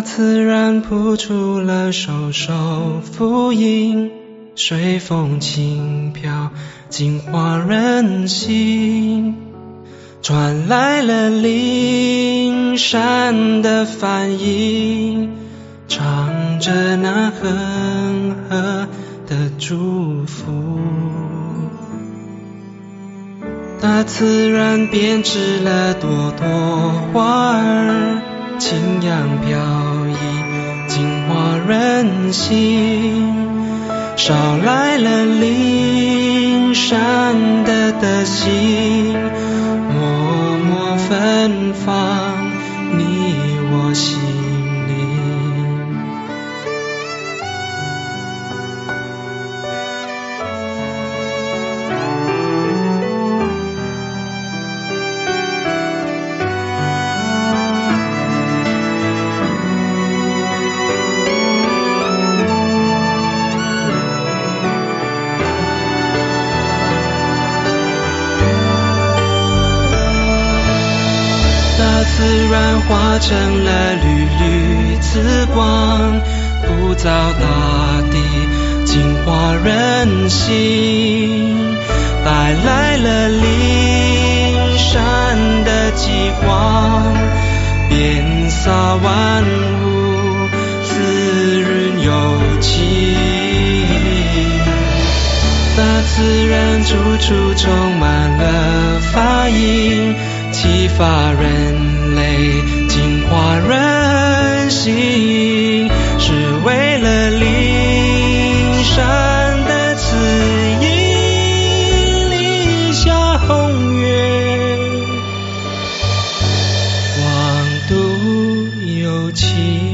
自然谱出了首首福音，随风轻飘，净化人心。传来了灵山的梵音，唱着那恒河的祝福。大自然编织了朵朵花儿，轻扬飘逸，净化人心。捎来了灵山的德行，默默芬芳你我心自然化成了缕缕紫光，普照大地，净化人心，带来了灵山的极光，遍洒万物，滋润有情。大自然处处充满了法音，激发人类，净化人心，是为了灵山的指引，立下宏愿，广度有情。